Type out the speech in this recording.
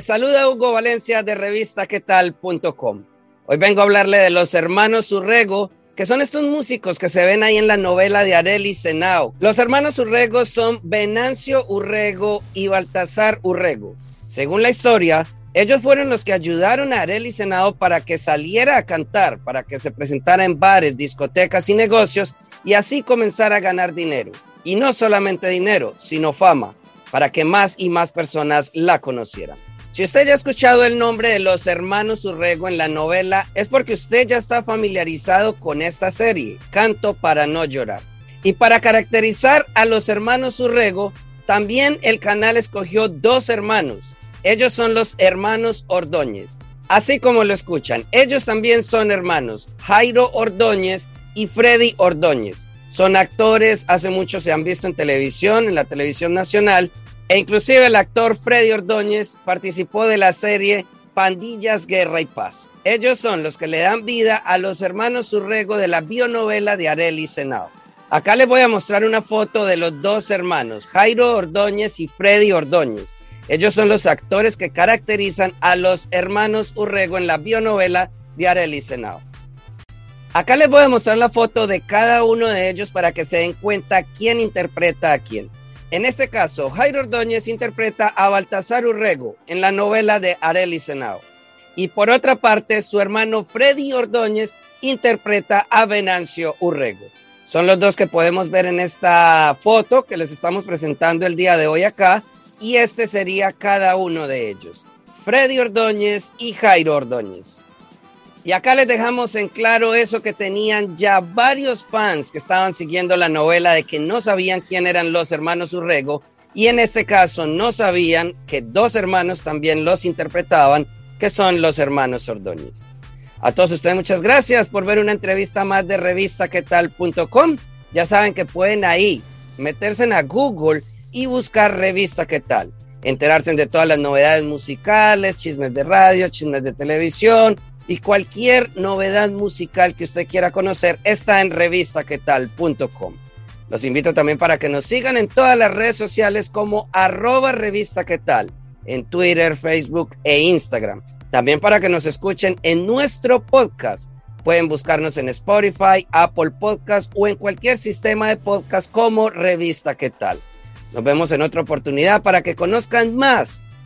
Les saluda Hugo Valencia de revistaquetal.com. Hoy vengo a hablarle de los hermanos Urrego, que son estos músicos que se ven ahí en la novela de Areli Senao. Los hermanos Urrego son Venancio Urrego y Baltasar Urrego. Según la historia, ellos fueron los que ayudaron a Areli Senao para que saliera a cantar, para que se presentara en bares, discotecas y negocios y así comenzara a ganar dinero. Y no solamente dinero, sino fama, para que más y más personas la conocieran. Si usted ya ha escuchado el nombre de los hermanos Urrego en la novela, es porque usted ya está familiarizado con esta serie, Canto para no llorar. Y para caracterizar a los hermanos Urrego, también el canal escogió dos hermanos. Ellos son los hermanos Ordóñez. Así como lo escuchan, ellos también son hermanos, Jairo Ordóñez y Freddy Ordóñez. Son actores, hace mucho se han visto en televisión, en la televisión nacional, e inclusive el actor Freddy Ordóñez participó de la serie Pandillas, Guerra y Paz. Ellos son los que le dan vida a los hermanos Urrego de la bionovela de Areli Senao. Acá les voy a mostrar una foto de los dos hermanos, Jairo Ordóñez y Freddy Ordóñez. Ellos son los actores que caracterizan a los hermanos Urrego en la bionovela de Areli Senao. Acá les voy a mostrar la foto de cada uno de ellos para que se den cuenta quién interpreta a quién. En este caso, Jairo Ordóñez interpreta a Baltasar Urrego en la novela de Areli Senao. Y por otra parte, su hermano Freddy Ordóñez interpreta a Venancio Urrego. Son los dos que podemos ver en esta foto que les estamos presentando el día de hoy acá. Y este sería cada uno de ellos. Freddy Ordóñez y Jairo Ordóñez. Y acá les dejamos en claro eso que tenían ya varios fans que estaban siguiendo la novela de que no sabían quién eran los hermanos Urrego y en este caso no sabían que dos hermanos también los interpretaban, que son los hermanos Ordóñez. A todos ustedes muchas gracias por ver una entrevista más de revistaquetal.com. Ya saben que pueden ahí meterse en a Google y buscar revista qué tal, enterarse de todas las novedades musicales, chismes de radio, chismes de televisión, y cualquier novedad musical que usted quiera conocer está en revistaquetal.com. Los invito también para que nos sigan en todas las redes sociales como arroba revista en Twitter, Facebook e Instagram. También para que nos escuchen en nuestro podcast. Pueden buscarnos en Spotify, Apple Podcast o en cualquier sistema de podcast como Revista ¿Qué tal? Nos vemos en otra oportunidad para que conozcan más